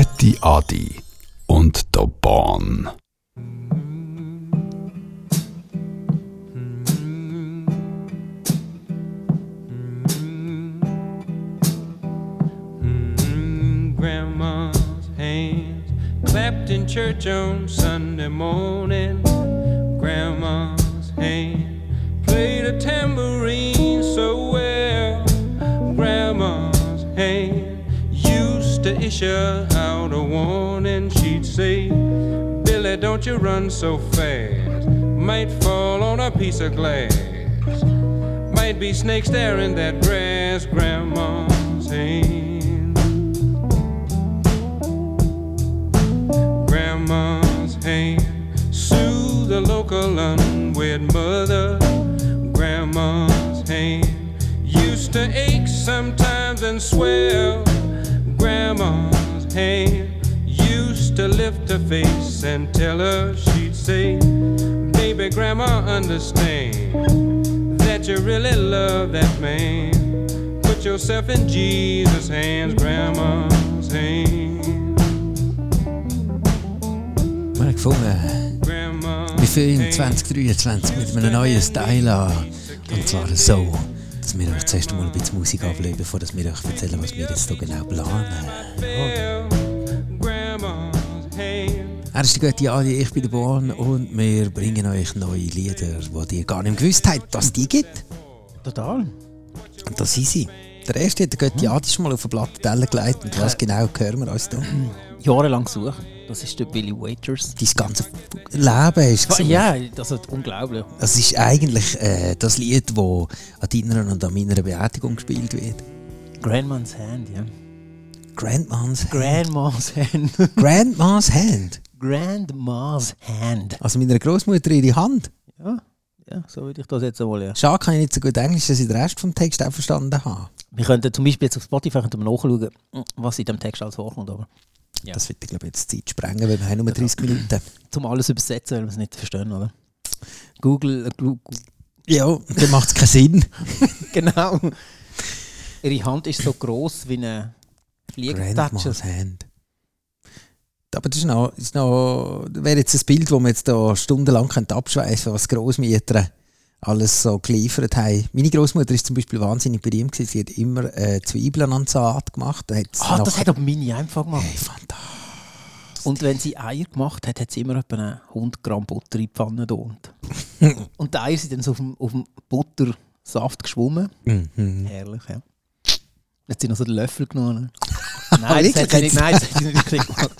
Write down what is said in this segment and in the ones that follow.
Götti Adi und der Bahn. Clapped in church on Sunday morning. Grandma's hand played a tambourine so well. Grandma's hand used to issue warning. She'd say, Billy, don't you run so fast. Might fall on a piece of glass. Might be snakes there in that grass. Grandma's hand. grandma's hand soothe the local unwed mother. Grandma's hand used to ache sometimes and swell. Grandma's hand to lift her face and tell her she'd say, Baby, grandma, understand that you really love that man. Put yourself in Jesus' hands, grandma's hand. Wir haben gefunden, wir fangen 2023 mit einem neuen Style an. Und zwar so, dass wir euch zuerst mal ein bisschen Musik ablegen, bevor wir euch erzählen, was wir jetzt hier genau planen. Er ist der Götti Adi, ich bin der Born und wir bringen euch neue Lieder, die ihr gar nicht gewusst habt, dass es die gibt. Total. Und das sind sie. Der erste hat der Götti Adi schon mal auf eine Platte gelegt und was genau hören wir uns da? Jahrelang gesucht. Das ist der Billy Waiters. Dein ganze Leben ist gesucht. Ja, das ist unglaublich. Das ist eigentlich äh, das Lied, das an deiner und an meiner Beerdigung gespielt wird. Grandma's Hand, ja. Grandma's Hand. Grandma's Hand. Grandma's Hand. Grandma's Hand. Also meiner Großmutter ihre Hand. Ja, ja, so würde ich das jetzt einmal, ja. Schade, kann ich nicht so gut Englisch, dass ich den Rest vom Text auch verstanden habe. Wir könnten zum Beispiel jetzt auf Spotify könnten wir nachschauen, was in dem Text alles vorkommt, aber Ja. Das wird, ich glaube jetzt Zeit sprengen, weil wir haben nur 30 Minuten. zum alles übersetzen, weil wir es nicht verstehen, oder? Google, äh, Gu- Ja, dann macht es keinen Sinn. genau. Ihre Hand ist so groß wie eine Fliegtatsche. Grandma's Hand. Aber das ist noch, ist noch wäre jetzt ein Bild, das man jetzt da stundenlang könnte abschweifen könnte, was Großmieter alles so geliefert haben. Meine Großmutter ist zum Beispiel wahnsinnig berühmt gewesen. Sie hat immer äh, Zwiebeln an Salat gemacht. Ah, das hat aber meine einfach gemacht. Hey, fantastisch. Und wenn sie Eier gemacht hat, hat sie immer etwa eine 100 Gramm Butter in die Pfanne da. Und die Eier sind dann so auf dem, auf dem Buttersaft geschwommen. Mhm. Herrlich, ja. Jetzt hat sie noch so den Löffel genommen. Nein, das hat sie nicht, nein, das hat sie nicht gemacht.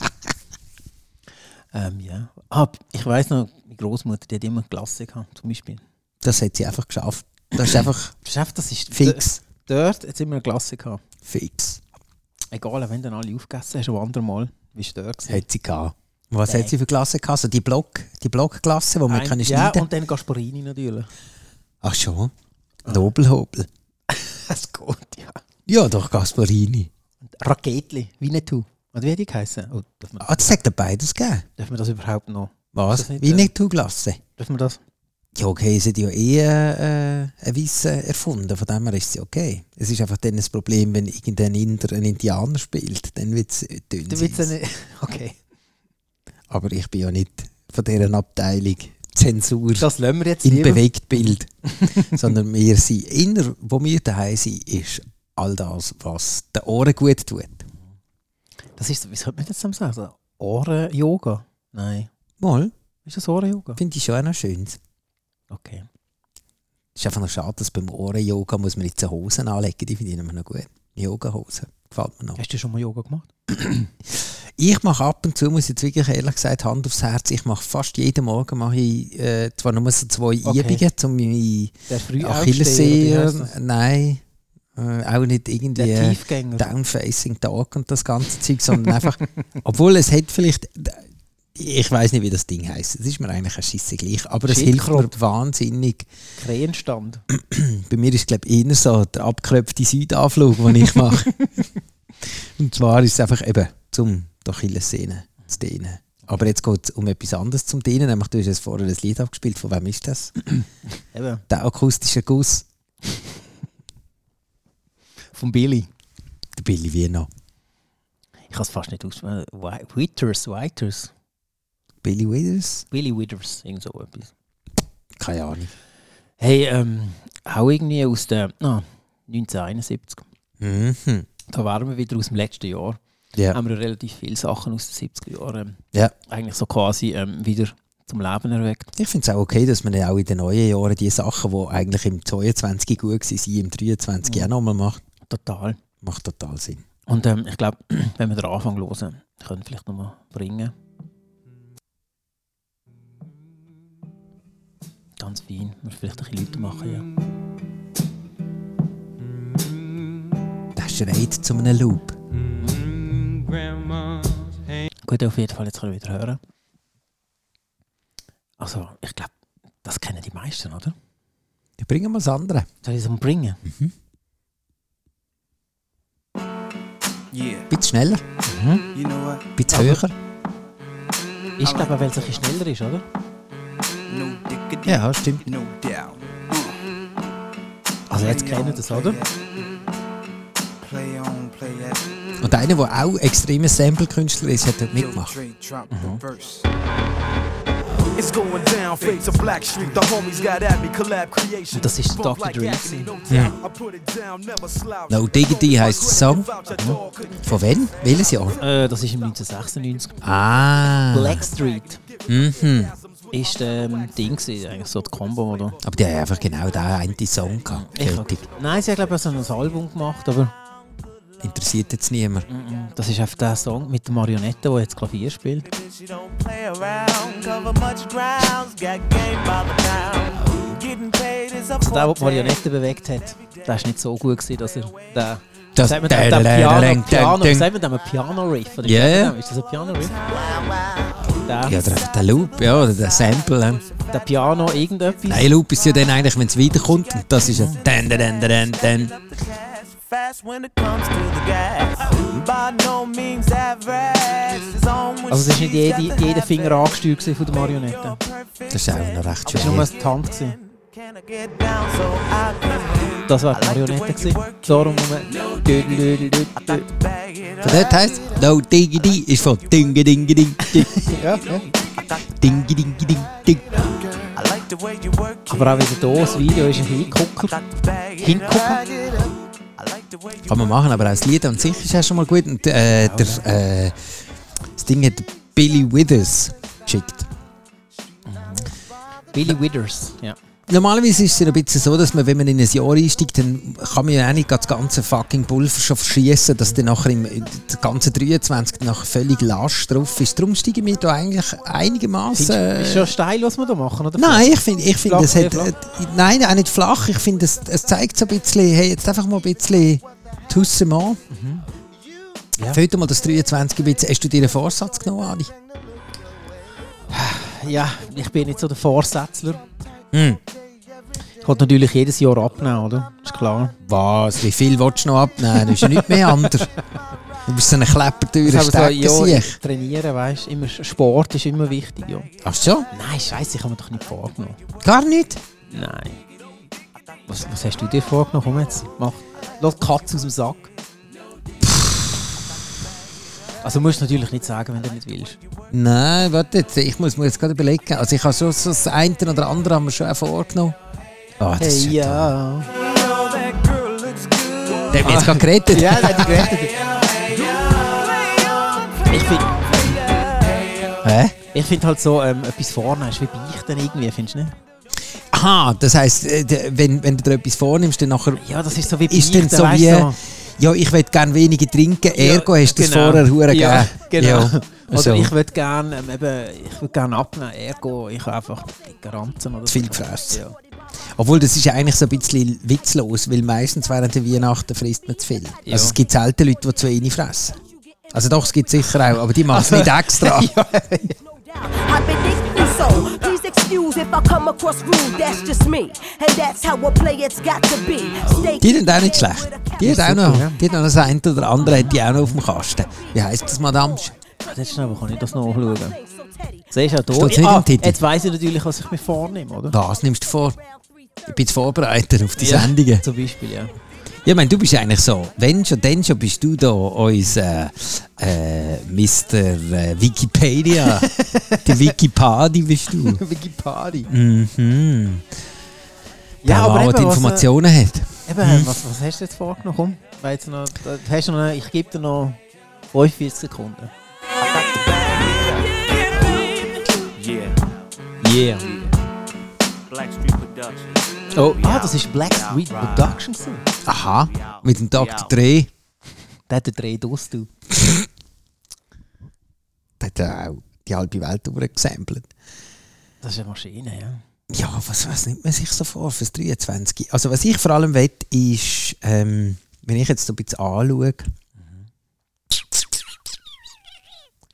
Ähm, ja. Ah, ich weiss noch, meine Großmutter, die hat immer Glasse gehabt, zum Beispiel. Das hat sie einfach geschafft. Das ist einfach Das ist einfach, das ist fix. Dort hat sie immer eine Glasse gehabt. Fix. Egal, wenn dann alle aufgegessen hast, ein andermal, wie es dort gewesen. Hat sie gehabt. Was Nein. hat sie für Klasse gehabt? Also die Block, die Blockklasse, die man kann Ja, schneiden und dann Gasparini natürlich. Ach schon. Nobelhobel. Das geht, ja. Ja, doch Gasparini. Raketli, Winnetou. Oder wie hat die geheißen? Oh, darf, man, Ah, das sagt er beides gegeben. darf man das überhaupt noch? Was? nicht, Wie äh, nicht du Glasse? Darf man das? Ja, okay, sie hat ja eh äh, ein Wissen erfunden, von dem her ist sie okay. Es ist einfach dann das Problem, wenn irgendein Inder einen Indianer spielt, dann wird es dünn. Willst ja sein. nicht. Okay. Aber ich bin ja nicht von dieser Abteilung Zensur Das wir jetzt im lieber. Bewegtbild, sondern wir sind inner, wo wir daheim sind, ist all das, was den Ohren gut tut. Das ist, wie sollte man das sagen? So Ohren-Yoga? Nein. Mal, Ist das Ohren-Yoga? finde ich schon auch noch schön. Okay. Es ist einfach noch schade, dass beim Ohren-Yoga muss man jetzt Hosen anlegen, die finde ich immer noch gut. Yoga-Hosen, gefällt mir noch. Hast du schon mal Yoga gemacht? Ich mache ab und zu, muss ich jetzt wirklich ehrlich gesagt, Hand aufs Herz, ich mache fast jeden Morgen mache ich, äh, zwar nur so zwei Okay. Übungen, um meine Achillessehnen, nein, äh, auch nicht irgendwie. Downfacing Dog und das ganze Zeug, sondern einfach, obwohl es hat vielleicht, ich weiß nicht, wie das Ding heißt. Es ist mir eigentlich ein Scheisse gleich, aber es hilft mir wahnsinnig. Krähenstand. Bei mir ist glaube ich eher so der abgekröpfte Südanflug, den ich mache. und zwar ist es einfach eben zum Achillessehne zu dehnen. Aber jetzt geht es um etwas anderes zum Dehnen, nämlich du hast jetzt vorher das Lied abgespielt, von wem ist das? Eben. Der akustische Guss, Von Billy. der Billy Wiener. Ich kann es fast nicht aussprechen. Wi- Withers, Withers. Billy Withers? Willy Withers, irgend so etwas. Keine Ahnung. Hey, ähm, auch irgendwie aus der ah, 1971. Mhm. Da waren wir wieder aus dem letzten Jahr. Ja. Haben wir relativ viele Sachen aus den 70er Jahren ähm, ja. eigentlich so quasi ähm, wieder zum Leben erweckt. Ich finde es auch okay, dass man ja auch in den neuen Jahren die Sachen, die eigentlich im 22 gut waren, im 23 Mhm. auch nochmal macht. Total. Macht total Sinn. Und ähm, ich glaube, wenn wir den Anfang hören, können wir vielleicht nochmal bringen. Ganz fein. Wir vielleicht ein bisschen Leute machen, ja. Das schreit zu einem Loop. Gut, auf jeden Fall, jetzt können wir wieder hören. Also, ich glaube, das kennen die meisten, oder? Ja, bringen wir das andere. Soll ich es mal bringen? Yeah, bisschen schneller, you know bisschen höher. Ich glaube, weil es ein bisschen schneller ist, oder? Ja, stimmt. no doubt. Also, jetzt kennen das, oder? Play on, play that. Und einer, der auch extremer Sample-Künstler ist, hat dort mitgemacht. Dre das ist Dr. Dre. agony, no Diggity heisst der Song. Vouch, Von wann? Welches Jahr? Äh, das ist im 1996. Ah. Blackstreet Mhm. ist ähm, Ding gewesen, eigentlich so die Combo, oder? Aber die haben einfach genau den einen Song gehabt. Ich. Nein, sie haben glaube ich so ein Album gemacht, aber Interessiert jetzt niemand. das ist einfach der Song mit der Marionette, der jetzt Klavier spielt. Also der, der die. Marionette bewegt hat, der ist nicht so gut gewesen, dass er der Das sagt man dem, Piano, Piano, ja, sagt man dem ein Piano-Riff? Oder Ja, wie ja. dem? Ist das ein Piano-Riff? Der, der, der Loop, ja, oder der Sample. ähm. der Piano irgendetwas? Nein, Loop ist ja dann eigentlich, wenn es wiederkommt. Und das ist ja. Dan, dan, dan, dan, dan. Fast when it comes to the gas. By no means average. It's on when Also es ist nicht jede, jeder Finger angesteuert von der Marionette. Das ist auch noch recht Es war nur schön. die Hand. Gewesen. Das war die Marionette. Gewesen. Darum man... Dödel, dödel, Von dort heisst No Diggity ist von Dinge, Dinge, Ding. Ja, ja. Ding, Ding, Ding, Ding. I like the way you work it. Aber auch wieder hier, das Video ist ein Hingucker. Got Kann man machen, aber auch das Lied an sich ist ja schon mal gut. Und, äh, der, äh, das Ding hat Billy Withers geschickt. Billy Withers, ja. Normalerweise ist es ja ein bisschen so, dass man, wenn man in ein Jahr einsteigt, dann kann man ja auch nicht das ganze fucking Pulver schon verschießen, dass dann nachher im im ganzen 23 nachher völlig Last drauf ist. Darum steigen wir da eigentlich einigermaßen. du, ist schon steil, was wir da machen, oder? Nein, ich finde, ich find, es hat. Äh, nein, auch nicht flach. Ich finde, es, es zeigt so ein bisschen, hey, jetzt einfach mal ein bisschen Toussement. Ja. Fällt dir mal das 23 ein bisschen. Hast du dir einen Vorsatz genommen, Adi? Ja, ich bin nicht so der Vorsätzler. Hm. Ich wollte natürlich jedes Jahr abnehmen, oder? Ist klar. Was? Wie viel willst du noch abnehmen? Du bist ja nicht mehr anders. Du bist so eine Ich habe so, trainieren, weißt du, Sport ist immer wichtig, ja. Ach so? Nein, scheiße, ich habe mir doch nicht vorgenommen. Gar nicht? Nein. Was, was hast du dir vorgenommen? Komm jetzt, mach. Lass die Katze aus dem Sack. Also musst du natürlich nicht sagen, wenn du nicht willst. Nein, warte jetzt. Ich muss mir jetzt gerade überlegen. Also ich habe schon so das eine oder andere haben wir schon auch vorgenommen. Oh, das ist Hey, ja. good. Der hat jetzt gerade gerettet. Ja, der hat gerettet. Ich finde Hä? ich find halt so, ähm, etwas vornehmen ist wie Beichten irgendwie, findest du nicht? Aha, das heisst, äh, wenn, wenn du dir etwas vornimmst, dann nachher Ja, das ist so wie ist dann Beichten, so wie, du, ja, ich will gerne weniger trinken, ergo hast du das genau. vorher hure ja, gegeben. Genau. Ja, Oder so. ich würde gerne ähm, eben, ich würd gern abnehmen, ergo, ich habe einfach dicke Ranzen oder Zu viel gefressen. Ja. Obwohl, das ist ja eigentlich so ein bisschen witzlos, weil meistens während der Weihnachten frisst man zu viel. Ja. Also es gibt selten Leute, die zu wenig fressen. Also doch, es gibt sicher auch, aber die machen es nicht extra. I've been excuse if I come across rude, that's just me. And that's how a player's got to be. Stay Die sind auch nicht schlecht. Die hat auch noch, ja. die hat noch das eine oder andere hat die auch noch auf dem Kasten. Wie heisst das, Madame? Jetzt schnell, wo kann ich das noch anschauen? Siehst du auch Steht's hier? Ah, jetzt weiss ich natürlich, was ich mir vornehme, oder? Was nimmst du vor? Ich bin jetzt vorbereitet auf die Ja, Sendungen. Zum Beispiel, ja. Ja, ich meine, du bist eigentlich so, wenn schon, dann schon bist du da unser äh, Mr. Äh, Wikipedia. Die Wikipadi bist du. Wikipedia. Mhm. Ja, Der aber Mann, eben, der was, äh, Informationen hat. Eben, was, was hast du jetzt vorgenommen? Komm, noch, hast du noch, ich gebe dir noch 45 Sekunden. Yeah. Yeah. Black Street Productions. Oh, ah, das ist Black Street Production. gewesen. Aha, mit dem Dr. Dre. Der hat den Dreh aus, du. Der hat ja auch die halbe Welt durchgesampelt. Das ist eine Maschine, ja. Ja, was, was nimmt man sich so vor fürs 23? Also was ich vor allem will, ist, ähm, wenn ich jetzt so ein bisschen anschaue,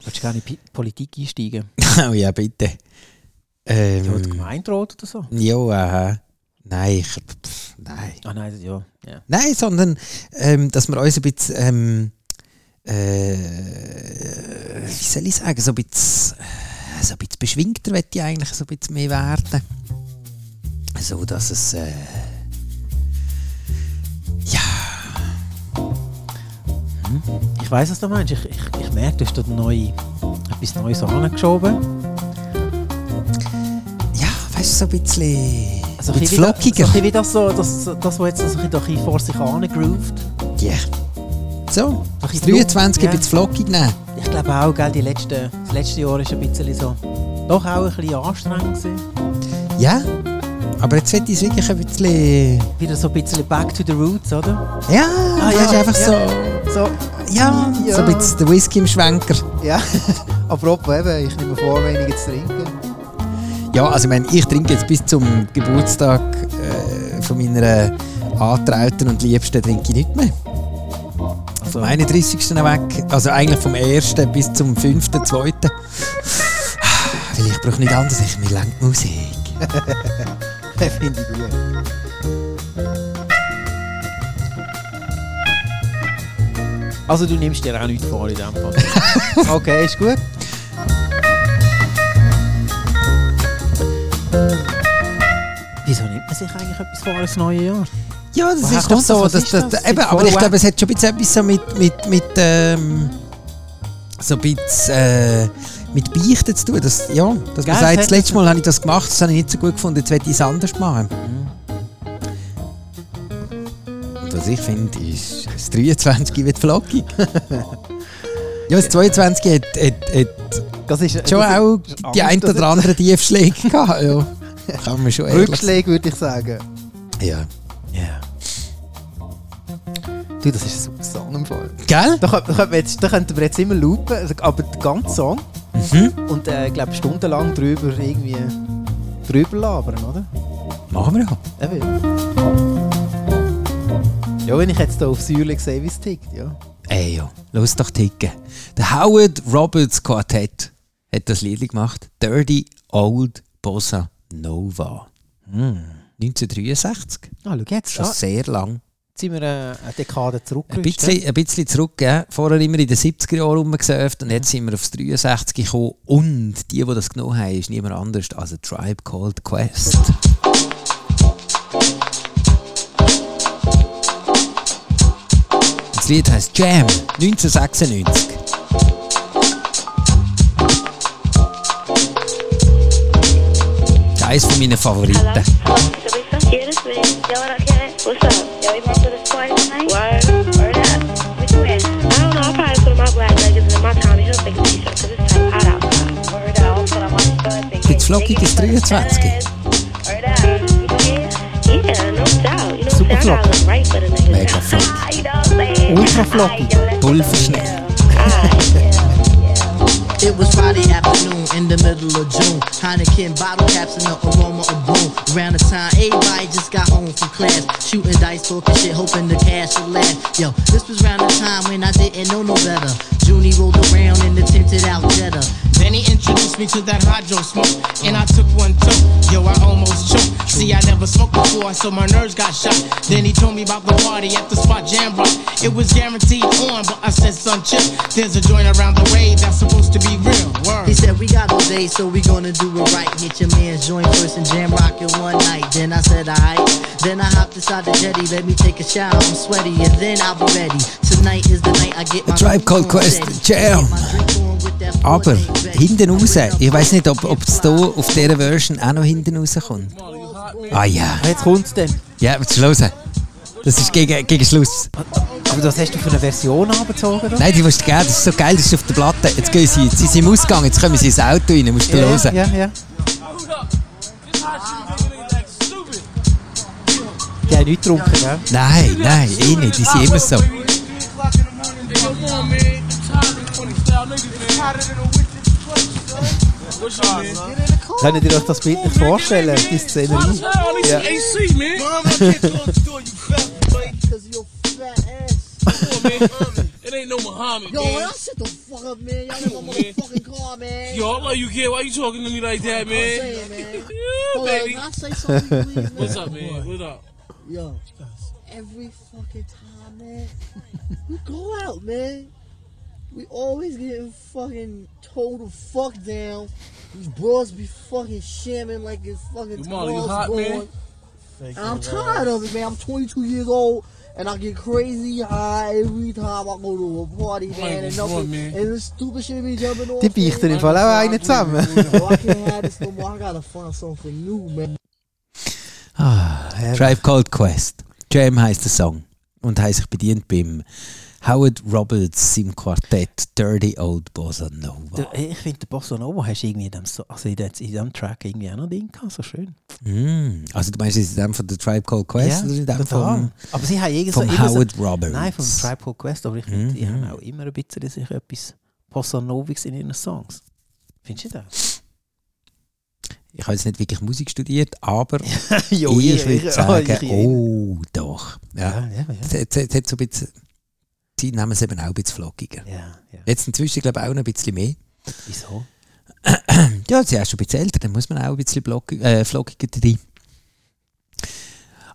Willst du gerne in die Politik einsteigen? oh ja, bitte. Ähm, Oder Gemeinderat oder so? ja, äh, nein, ich, pff, nein. Ah nein, ja. ja. Nein, sondern, ähm, dass wir uns ein bisschen, ähm, äh, wie soll ich sagen, so ein bisschen, äh, so ein bisschen beschwingter möchte ich eigentlich so ein bisschen mehr werden. So, dass es, äh, ja, Ich weiss, was du meinst. Ich, ich, ich merke, du hast dort neu, etwas Neues angeschoben. ja, weißt du, so ein bisschen, Also bisschen flockiger. So ein bisschen wie das, so, das, das, was jetzt so ein bisschen, vor sich angegroovt. Ja. So, Ein das bisschen 23 ja. ein bisschen flockig nehmen. Ich glaube auch, gell, die letzten, das letzte Jahr ist ein bisschen so, doch auch ein bisschen anstrengend gewesen. Ja, aber jetzt wird es wirklich ein bisschen, Wieder so ein bisschen back to the roots, oder? ja, Ah, weißt, ja, einfach ja. so, So, ja, Ja. so ein bisschen der Whisky im Schwenker. ja. Apropos eben, ich nehme vor, weniger zu trinken. Ja, also ich meine, ich trinke jetzt bis zum Geburtstag äh, von meiner Antrauten und Liebsten trinke ich nicht mehr. Vom 31. weg, also eigentlich vom 1. bis zum 5., 2. Weil ich brauche nicht anders, ich mir langt Musik. Finde ich gut. Also du nimmst dir auch nichts vor in dem Fall. okay, ist gut. Wieso nimmt man sich eigentlich etwas vor als neue Jahr? Ja, das Woher ist doch so. das? Ist dass, das? eben, aber ich glaube, es hat schon ein bisschen etwas so mit, mit, mit ähm, so ein bisschen, äh, mit Beichten zu tun. Das, ja, dass Gell, man sagt, das letzte Mal habe ich das gemacht, das habe ich nicht so gut gefunden, jetzt werde ich es anders machen. Und was ich finde, ist, das 23 wird flockig. ja, das 22 hat, hat, hat Das ist schon das auch ist die ein oder andere Tiefschläge gehabt. Ja. Kann man schon. Rückschläge würde ich sagen. Ja. Ja. Du, das ist ein super Song im Fall. Gell? Da, könnte, da, könnte jetzt, da könnten wir jetzt immer loopen, also, aber den ganzen Song. Mhm. Und äh, ich glaube stundenlang drüber irgendwie drüber labern, oder? Machen wir ja. Eben. Ja, wenn ich jetzt hier auf Säule sehe, wie es tickt, ja. Ey, ja, los doch ticken. Der Howard Roberts Quartett hat das Lied gemacht. Dirty Old Bossa Nova. Hm. 1963. Ah, schau jetzt, Schon ah, sehr lang. jetzt sind wir äh, eine Dekade Ein zurückgerückt. bisschen, ein bisschen zurück. Ja. Vorher immer in den 70er Jahren rumgesurft und jetzt sind wir aufs 63 gekommen. Und die, die das genommen haben, ist niemand anders als ein Tribe Called Quest. Das Lied heißt Jam 1996. eines von meinen Favoriten. Hello? Hello? Teresa? Yeah, this me. Yo, what up, Cat? What's up? Yo, you going to this party tonight? Word. Word up. What you in? I don't know. I'll probably put on my black leggings and my Tommy Hilfiger t-shirt because it's like hot outside. Word up. I'll put on my shorts. Gibt's flockiges 23? Word up. You can? Yeah, no doubt. You know Super niggas. Mega flockig. Ultra flockig. Pulverschnell. It was Friday afternoon in the middle of June. Heineken bottle caps and the aroma of boom. Around the time everybody just got home from class. Shooting dice, talking shit, hoping the cash would last. Yo, this was around the time when I didn't know no better. Junie rolled around in the tinted out Jetta. Then he introduced me to that hydro smoke, and I took one too. Yo, I almost choked. See, I never smoked before, so my nerves got shot. Then he told me about the party at the spot Jam Rock. It was guaranteed on, but I said, son, chill. There's a joint around the way that's supposed to be real. Word. He said, We got all day, so we gonna do it right. Hit your man's joint first and jam rock it one night. Then I said, Alright. Then I hopped inside the jetty, let me take a shower. I'm sweaty, and then I'll be ready. Tonight is the night I get my. Tribe Called Quest, Jam. Aber hinten raus, ich weiß nicht, ob es hier auf dieser Version auch noch hinten rauskommt. Ah ja. Jetzt kommt es dann. Ja, du hören? Das ist gegen, gegen Schluss. Aber was hast du für eine Version angezogen? da? Nein, die musst du gerne, das ist so geil, das ist auf der Platte. Jetzt gehen sie, jetzt sind sie im Ausgang, jetzt kommen sie ins Auto rein, musst du ja, hören. ja, ja. Die haben nichts getrunken, gell? Nein, nein, eh nicht, die sind immer so. Könnt ihr euch das Bild nicht vorstellen, die Szenerie? Ja. It ain't no Muhammad, Yo, man. shut the fuck up, man. Y'all in my motherfucking car, man. Yo, I love you, kid. Why you talking to me like that, man? I'm saying, man. yeah, Hold on, can I say something, please, man? What's up, man? What up? Yo, every fucking time, man, we go out, man. We always getting fucking told to fuck down. These bros be fucking shamming like it's fucking tomorrow's hot, man? gone. And I'm tired of it, man. I'm 22 years old. And I get crazy high every time I go to a party, man. And nothing, man? and this stupid shit be jumping off. Die beichten im Fall auch einen zusammen. Yo, I can't have this no more. I gotta find something new, man. Ah, Tribe Called Quest. Jam heisst der Song und heisst sich bedient beim Howard Roberts im Quartett Dirty Old Bossa Nova. Ich finde, der Bossa Nova hast du irgendwie in dem, so- also in dem, in dem Track irgendwie auch noch Ding gehabt, so schön. Mm. Also du meinst in dem von der Tribe Called Quest oder in dem von, Aber sie haben irgendwie so vom immer Howard so, Roberts? Nein, vom Tribe Called Quest, aber ich finde, die Mhm. haben auch immer ein bisschen sich etwas Bossa Noviges in ihren Songs. Findest du das? Ich habe jetzt nicht wirklich Musik studiert, aber Jo, ich ich- würde ich- sagen, ich- oh doch. Ja. Ja, ja, ja. Es hat- es hat so ein bisschen, sie nehmen es eben auch ein bisschen flockiger. Ja, ja. Jetzt inzwischen glaube ich auch noch ein bisschen mehr. Wieso? Ja, sie ist schon ein bisschen älter, dann muss man auch ein bisschen blockig, äh, flockiger drin.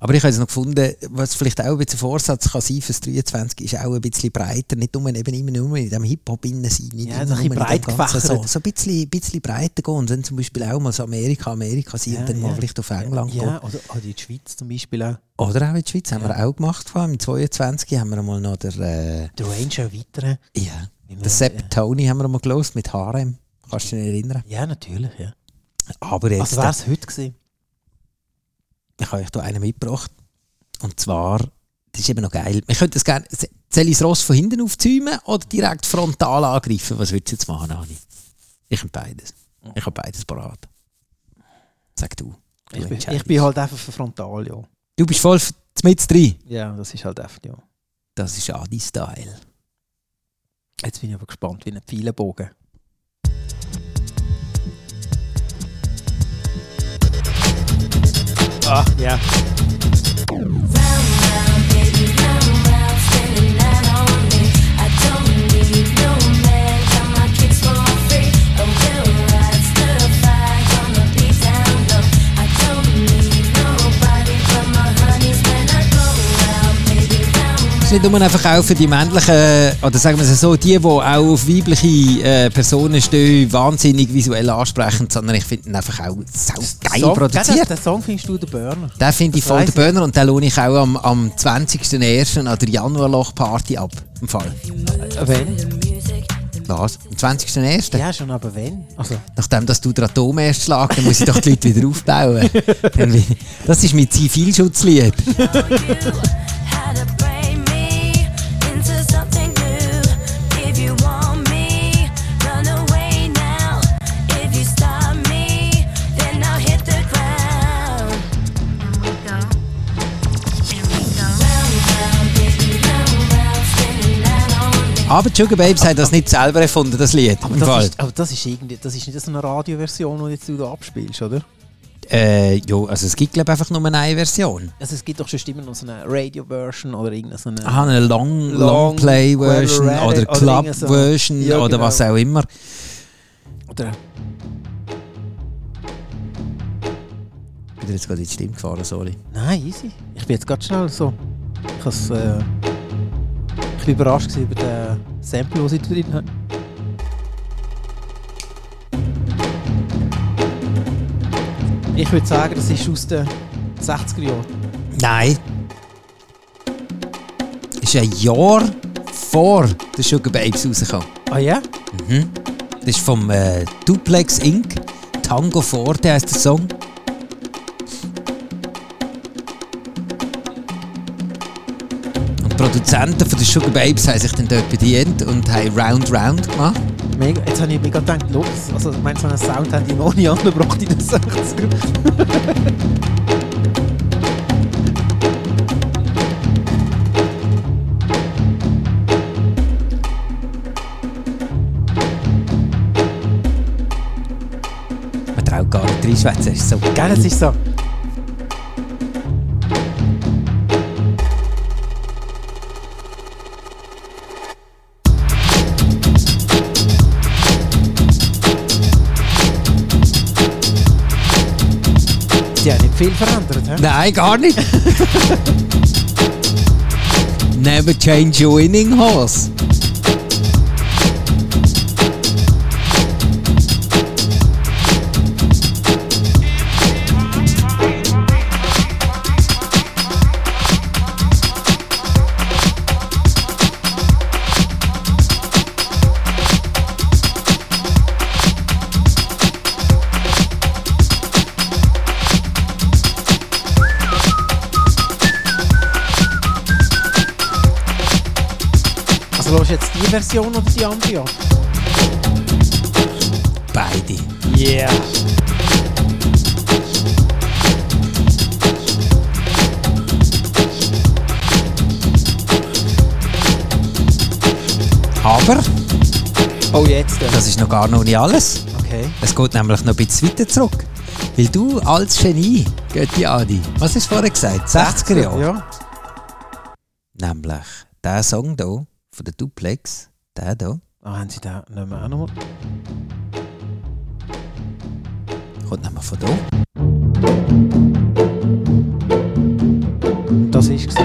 Aber ich habe jetzt noch gefunden, was vielleicht auch ein bisschen Vorsatz kann sein fürs 23 ist auch ein bisschen breiter, nicht nur, eben immer nur in dem Hip-Hop innen sein, nicht Ja, immer so ein bisschen nur in dem breit Ganzen, so, so ein bisschen, bisschen breiter gehen und dann zum Beispiel auch mal so Amerika, Amerika sein und dann mal vielleicht auf England Ja, gehen. oder, oder in die Schweiz zum Beispiel auch. Oder auch in der Schweiz haben wir auch gemacht, im 22 haben wir mal noch der, äh, Ranger erweitern. ja, der Sepp Tony haben wir mal gelost mit Harem, kannst du dich erinnern? Ja, natürlich, ja. Aber jetzt, Also wäre es heute gewesen. Ich habe euch hier einen mitgebracht. Und zwar, das ist eben noch geil. Wir könnten es gerne, soll ich das Ross von hinten aufzäumen oder direkt frontal angreifen? Was würdest du jetzt machen, Ani? Ich habe beides. Ich habe beides parat. Sag du. du Ich bin, ich bin halt einfach für frontal, ja. du bist voll mit drin. Ja, das ist halt einfach, ja. Das ist Adi-Style. Jetzt bin ich aber gespannt wie ein Pfeilenbogen. Ah, ja. Ist nicht nur einfach auch für die männlichen, oder sagen wir es so, die, die auch auf weibliche äh, Personen stehen, wahnsinnig visuell ansprechend, sondern ich finde ihn einfach auch sau geil Song, produziert. Den, den Song findest du der Burner. Den finde ich Das voll der ich. Burner und den lohne ich auch am, am 20.01. an der Januarloch-Party ab. Im Fall. Wenn? Was? Am 20.01.? Ja, schon, aber wenn? Also, Nachdem dass du den Atom erst schlägst, dann muss ich doch die Leute wieder aufbauen. Das ist mein Zivilschutzlied. Aber Sugar Babes haben das nicht selber erfunden, das Lied. aber, das Fall. ist, aber das ist irgendwie, das ist nicht so eine Radioversion, die jetzt du da abspielst, oder? Äh, jo, also es gibt glaube einfach nur eine Version. Also es gibt doch schon immer noch so eine Radio-Version oder irgendeine so eine... Aha, eine Long, oder oder Club irgend so. Version Ja, oder genau. was auch immer. Oder? Ich bin jetzt gerade in die Stimme gefahren, sorry. Nein, easy. Ich bin jetzt ganz schnell so. Ich, has, äh, ich bin überrascht über den Sample, den sie drin haben. Ich würde sagen, das ist aus den 60er Jahren. Nein. Ist ein Jahr vor der Sugar Babes rausgekommen. Ah ja? Mhm. Das ist vom äh, Duplex Inc. Tango Forte heisst der Song. Produzenten von den Sugar Babes haben sich dann dort bedient und haben Round Round gemacht. Mega, jetzt habe ich mega gedacht, los, also ich meine, so einen Sound haben die noch nie angebracht in den 60er. Man traut gar nicht reinschwätzen, ist so Gell, es ist so. Nein, gar nicht. Never change your winning horse. Version oder die andere an? Beide. Yeah. Aber Oh, jetzt. das ist noch gar noch nicht alles. Okay. Es geht nämlich noch ein bisschen weiter zurück. Weil du als Genie, Götti Adi, was hast du vorher gesagt? 60er Jahre? Ja. Nämlich der Song hier von der Duplex, der hier, Ah, haben sie da nicht mehr auch nochmal? kommt nämlich von hier. Das war es.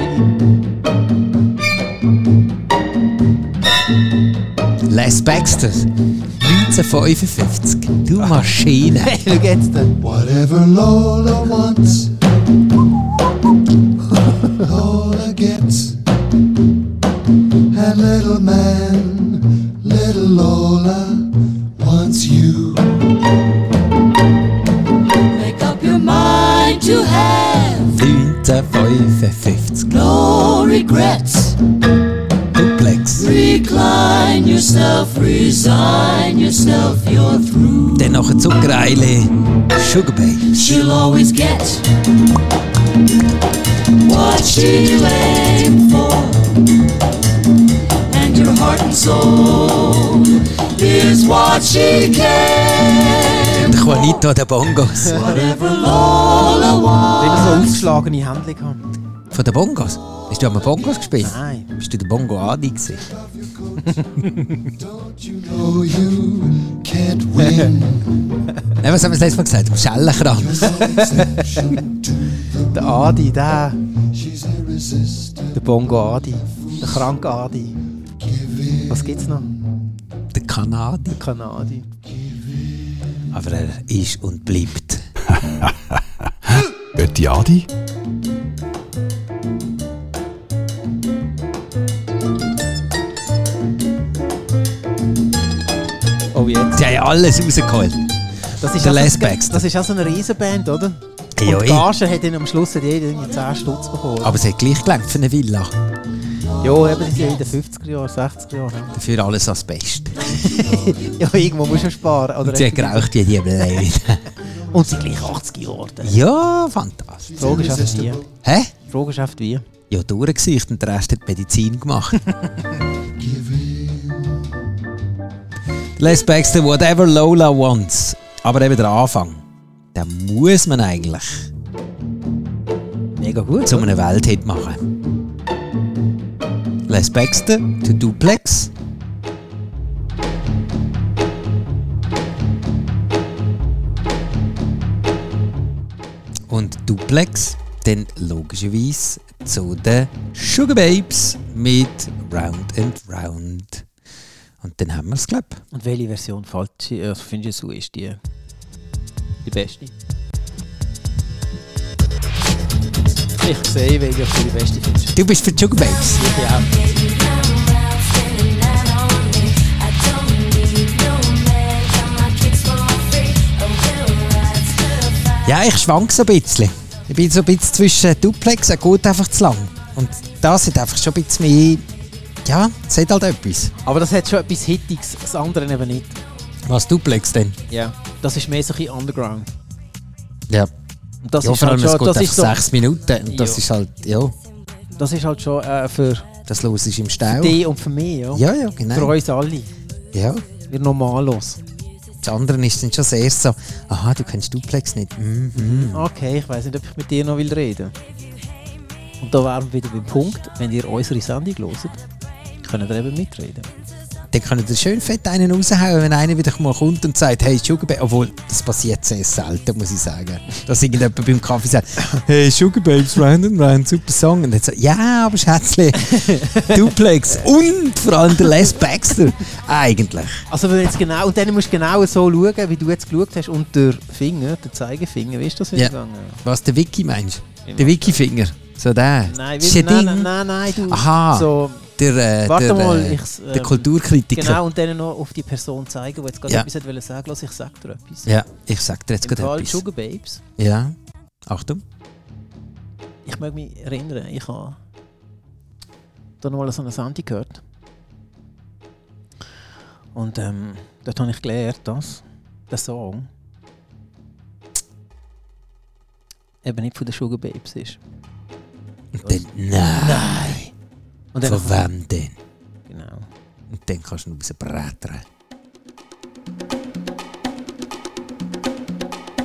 Les Baxter, 1955. Du Maschine. Hey, schau jetzt. Whatever Lola wants, Lola 1955. no regrets. Duplex. Recline yourself, resign yourself, you're through. Dann ein Zuckereile, Sugar Babes. She'll always get what she aimed for. And your heart and soul is what she Der Juanito der Bongos. Immer wants. so ausgeschlagene Hände gehabt. Von den Bongos? Hast du einmal Bongos gespielt? Nein. Bist du der Bongo Adi gewesen? You can't win. Nein, was haben wir das letzte Mal gesagt? Am Schellenkranz. Der Adi, der. Der Bongo Adi. Der kranke Adi. Was gibt's noch? Der Kanadi. Der Kanadi. Aber er ist und bleibt. Götti Adi? Oh, jetzt. Die haben alles rausgeholt. Das ist Der also- Baxter. Das ist auch so eine Riesenband, oder? Ja, Und die. Gage hat dann am Schluss jeder irgendwie 10 Stutz bekommen. Aber es hat gleich gelangt für eine Villa. Ja, eben, die sind ja in den 50er Jahren, 60er Jahren. ja. Dafür alles als Best. Ja, irgendwo musst du sparen. Oder Und sie geraucht wie die Blöde. Und sie gleich 80 Jahre. Ja, fantastisch. Frage ist einfach wie. Hä? Frage ist einfach wie. Ja, durchgesicht und der Rest hat Medizin gemacht. Les Baxter, whatever Lola wants. Aber eben der Anfang. Den muss man eigentlich Mega gut. zu einem Welthit machen. Les Baxter to Duplex. Und Duplex dann logischerweise zu den Sugar Babes mit Round and Round. Und dann haben wir es, glaube Und welche Version falsch, äh, findest du, ist die, die beste? Ich sehe, welche du die beste findest. Du bist für Babes? Ja. Ja, ich schwank so ein bisschen. Ich bin so ein bisschen zwischen Duplex, er geht einfach zu lang. Und das hat einfach schon ein bisschen mehr. Ja, es hat halt etwas. Aber das hat schon etwas Hittiges, das andere eben nicht. Was Duplex denn? Ja. Das ist mehr so ein bisschen Underground. Ja. Das ja, ist vor halt allem, es schon, geht das einfach so, sechs Minuten. Und das Ja. ist halt, ja, das ist halt schon äh, für, das los ist im für Stau. dich und für mich, ja. Ja, ja, genau. Für uns alle. Ja. Wir normallos. Das andere ist dann schon sehr so, aha, du kennst Duplex nicht. Mhm. Okay, ich weiß nicht, ob ich mit dir noch will reden Und da wären wir wieder beim Punkt, wenn ihr unsere Sendung hört, könnt ihr eben mitreden. Dann können ihr schön fett einen raushauen, wenn einer wieder mal kommt und sagt, hey, Sugar Babes, obwohl, das passiert sehr selten, muss ich sagen. Dass irgendjemand beim Kaffee sagt, hey, Sugar Babes, round and round, super Song. Und dann so, ja, aber Schätzli, Duplex und vor allem der Les Baxter, eigentlich. Also wenn du jetzt genau, und dann musst du genau so schauen, wie du jetzt geschaut hast, und der Finger, der Zeigefinger, wie ist das Ja. gegangen? Was, der Wiki meinst du? Der Wiki-Finger, so der. Nein, nein, nein, nein, nein, du. Aha, So, der, äh, warte der, mal, äh, ich, der Kulturkritiker. Genau, und dann noch auf die Person zeigen, die jetzt gerade Ja. etwas wollte sagen Lass ich sag dir etwas. Ja, ich sag dir jetzt gerade etwas. Sugar Babes, Ja, Achtung. ich mag mich erinnern, ich habe da noch mal so eine Sendung gehört. Und ähm, dort habe ich gelernt, dass der Song eben nicht von den Sugar Babes ist. Und dann, nein. Und dann Von wem denn? Genau. Und dann kannst du noch rausbrettern.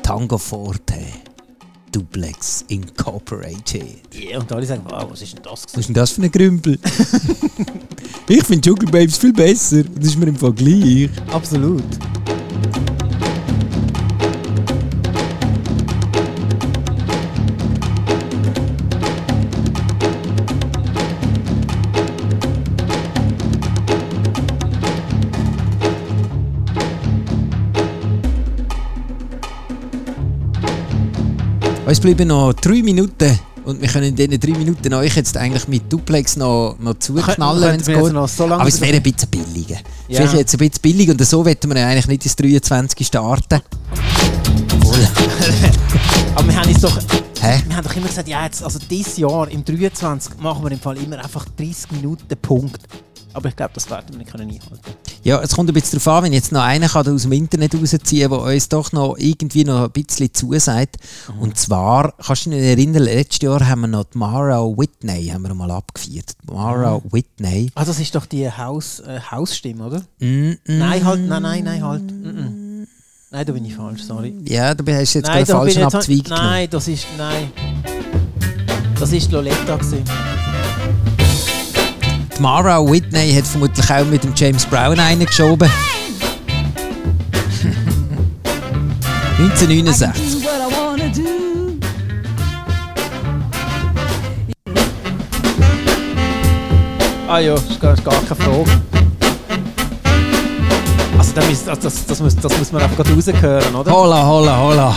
Tango Forte. Duplex Incorporated. Ja, und alle sagen, wow, was ist denn das? Was ist denn das für ein Grümpel? ich finde Sugar Babes viel besser. Das ist mir im Vergleich. Absolut. Uns bleiben noch drei Minuten. Und wir können in diesen drei Minuten euch jetzt eigentlich mit Duplex noch, noch zuknallen, wenn es jetzt geht. so lange Aber es wäre ein bisschen billiger. Ja. Vielleicht jetzt ein bisschen billig und so wollten wir eigentlich nicht ins 23. starten. Aber wir haben uns doch, Hä? wir haben doch immer gesagt, ja, jetzt, also dieses Jahr im 23 machen wir im Fall immer einfach 30 Minuten Punkt. Aber ich glaube, das werden wir nicht können einhalten. Ja, es kommt ein bisschen darauf an, wenn jetzt noch einer kann aus dem Internet rausziehen kann, der uns doch noch irgendwie noch ein bisschen zusagt. Mhm. Und zwar, kannst du dich erinnern, letztes Jahr haben wir noch die Mara Whitney haben wir mal abgefeiert. Mara Mhm. Whitney. Ah, das ist doch die Haus, äh, Hausstimme, oder? Mm, mm. Nein, halt, nein, nein, nein, halt. Mm. Nein, da bin ich falsch, sorry. Ja, du hast jetzt nein, gerade einen da bin falschen ich jetzt- Abzweig genommen. Nein, das ist, nein. Das ist Loletta gewesen. Mara Whitney hat vermutlich auch mit dem James Brown eingeschoben. 1969. Ah ja, ist gar, ist gar keine Frage. Also das, muss- das, das, das, muss, das muss man einfach gerade raushören, oder? Holla, holla, holla.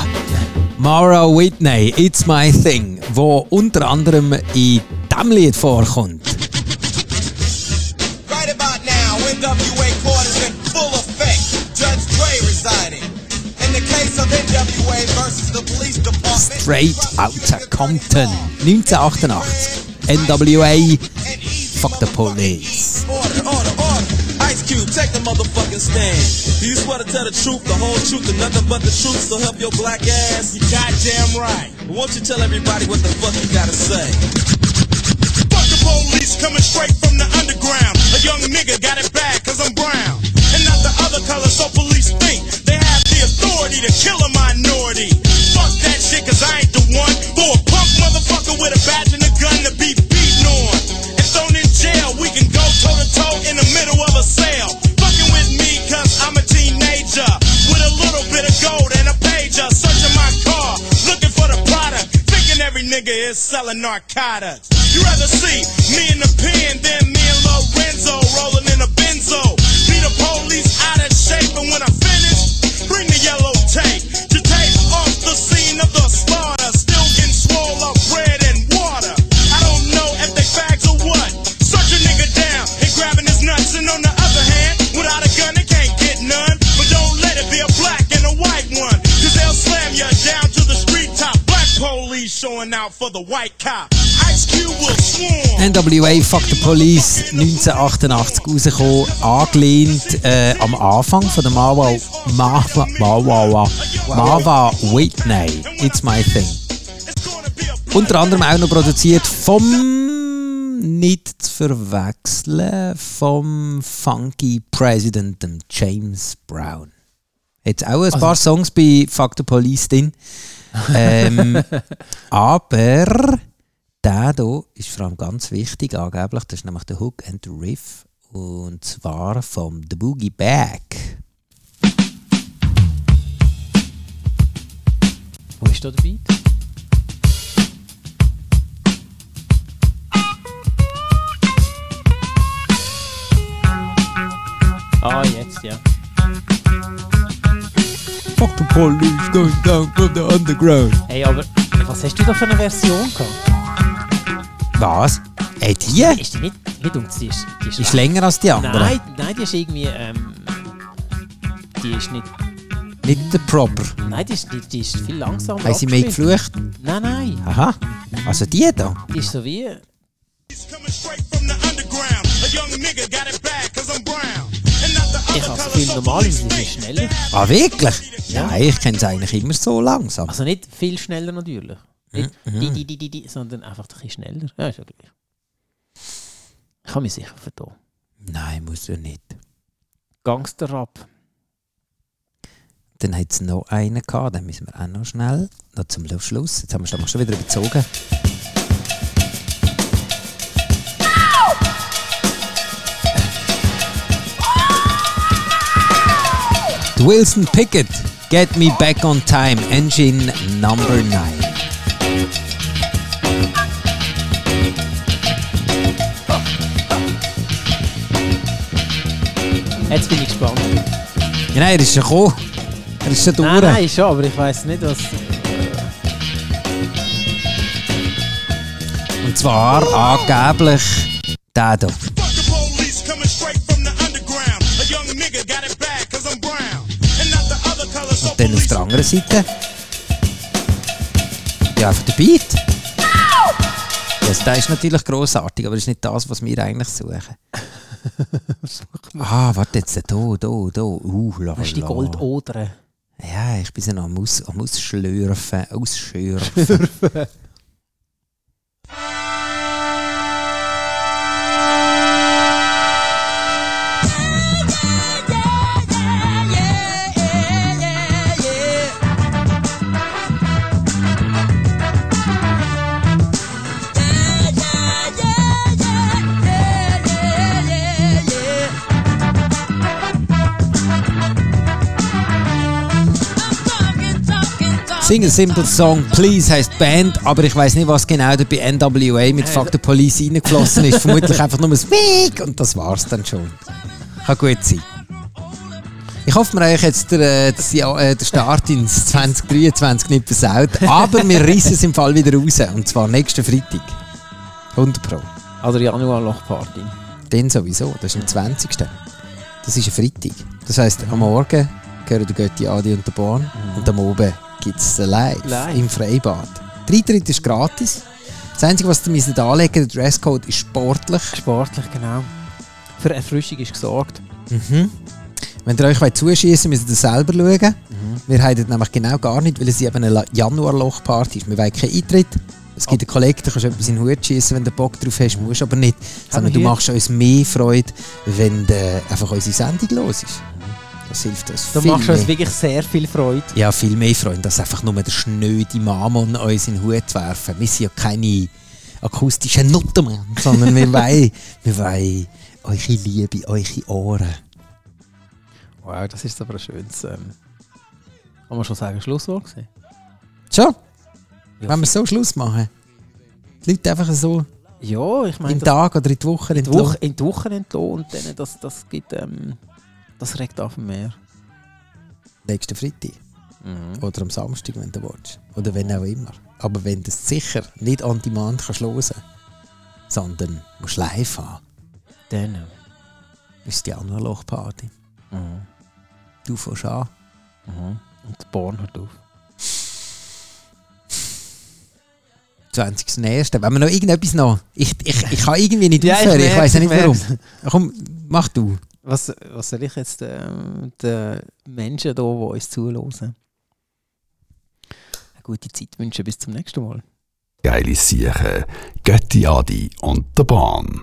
Mara Whitney, It's My Thing, wo unter anderem in diesem Lied vorkommt. Straight Outta Compton. 1988. NWA, fuck the police. Ice Cube, take the motherfucking stand. Do you swear to tell the truth, the whole truth, and nothing but the truth, so help your black ass? You goddamn right. Won't you tell everybody what the fuck you gotta say? Fuck the police coming straight from the underground. A young nigga got it bad cause I'm brown. And not the other color, so police think they have the authority to kill a minority. Shit cause I ain't the one for a punk motherfucker with a badge and a gun to be beaten on. And thrown in jail, we can go toe to toe in the middle of a sale. Fucking with me cause I'm a teenager with a little bit of gold and a pager. Searching my car, looking for the product. here selling narcotics. You rather see me in the pen than me and Lorenzo rolling in a benzo. Be the police out of shape, and when I finish, NWA Fuck the Police 1988 rausgekommen, angelehnt äh, am Anfang von der Mawa Mawa Mawa Mawa Whitney. It's my thing. Unter anderem auch noch produziert vom nicht zu verwechseln vom Funky President James Brown. Jetzt auch ein paar Songs bei Fuck the Police drin. Ähm, aber der hier ist vor allem ganz wichtig, angeblich. Das ist nämlich der Hook and the Riff. Und zwar vom The Boogie Back. Wo ist da der Beat? Ah, jetzt, ja. The police going down from the underground. Hey, aber was hast du da für eine Version gehabt? Was? Ey, die? Ist die nicht, nicht um, die ist, die ist, Ist länger als die anderen. Nein, nein, die ist irgendwie, ähm, die ist nicht, Nicht der Proper. nein, die ist, die, die ist viel langsamer Haben sie mehr abgespielt. geflucht? Nein, nein, Aha. Also die da. die ist so wie, A young nigga got ich habe das Gefühl, normalerweise ist es schneller. Ah, wirklich? Nein, ich kenne es eigentlich immer so langsam. Also nicht viel schneller natürlich. Nicht Mhm. die, die, die, die, die, sondern einfach ein bisschen schneller. Ja, ist ja gleich. Ich kann mich sicher vertun. Nein, muss ja nicht. Gangster-Rap. Dann hat es noch einen gehabt, den müssen wir auch noch schnell. Noch zum Schluss. Jetzt haben wir es schon wieder überzogen. Wilson Pickett, Get Me Back on Time, Engine Number 9. Jetzt bin ich gespannt. Ja, nein, er ist schon gekommen. Er ist schon durch. Nein, nein, schon, aber ich weiß nicht, was. Und zwar angeblich der hier. Und dann auf der anderen Seite. Ja, einfach der Beat. Ja, der ist natürlich grossartig, aber das ist nicht das, was wir eigentlich suchen. ah, warte jetzt, da, da, da. Uh, la, Das ist die la. Goldodre. Ja, ich bin so noch am, Aus, am Ausschlürfen. Ausschürfen. Sing a Simple Song, Please die Band, aber ich weiß nicht, was genau da bei NWA mit Fuck the Police reingeflossen ist. Vermutlich einfach nur ein Weg und das war's dann schon. Kann gut sein. Ich hoffe, wir haben euch jetzt den, äh, äh, Start ins 2023 nicht versaut, aber wir reissen es im Fall wieder raus und zwar nächsten Freitag. 100 Pro. Also Januarlochparty. Den sowieso, das ist am 20. Das ist ein Freitag. Das heisst, am Morgen gehören der Götti, Adi und der Bahn und am Oben gibt es live, Live. im Freibad. Der Eintritt ist gratis. Das Einzige, was ihr müsst anlegen der Dresscode ist sportlich. Sportlich, genau. Für Erfrischung ist gesorgt. Mhm. Wenn ihr euch wollt zuschiessen wollt, müsst ihr selber schauen. Wir haben das nämlich genau gar nicht, weil es eben eine Januarlochparty ist. Wir wollen keinen Eintritt. Es gibt einen Kollegen, du kannst etwas in den Hut schießen, wenn du Bock drauf hast, musst aber nicht. Sondern du machst uns mehr Freude, wenn äh, einfach unsere Sendung los ist. Das hilft uns Da viel machst du uns mehr. wirklich sehr viel Freude. Ja, viel mehr Freude, als einfach nur der schnöde Mammon uns in den Hut werfen. Wir sind ja keine akustischen Nutten mehr, sondern wir wollen, wir wollen eure Liebe, eure Ohren. Wow, das ist aber ein schönes. Ähm, kann man schon sagen, Schlusswort gesehen? Schon? Wenn wir so Schluss machen? Die Leute einfach so Ja, ich meine, im Tag oder in die Woche in die entlassen. Woche, in die Woche dann, das, das gibt, ähm, das regt auf mehr. Nächsten Freitag. Mhm. Oder am Samstag, wenn du willst. Oder wenn auch immer. Aber wenn du es sicher nicht on demand kannst hören, sondern musst live haben, Dann. ist die Analog-Party. Mhm. Du fährst an. Mhm. Und die Bahn hört auf. 20.01. Wenn wir noch irgendetwas noch. Ich, ich, ich kann irgendwie nicht Ja, ich aufhören. Ich, merk's, weiß ja ich nicht warum. Komm, mach du. Was, was soll ich jetzt ähm, den Menschen hier, die uns zuhören, eine gute Zeit wünschen? Bis zum nächsten Mal. Geile Siechen, Götti Adi und der Bahn.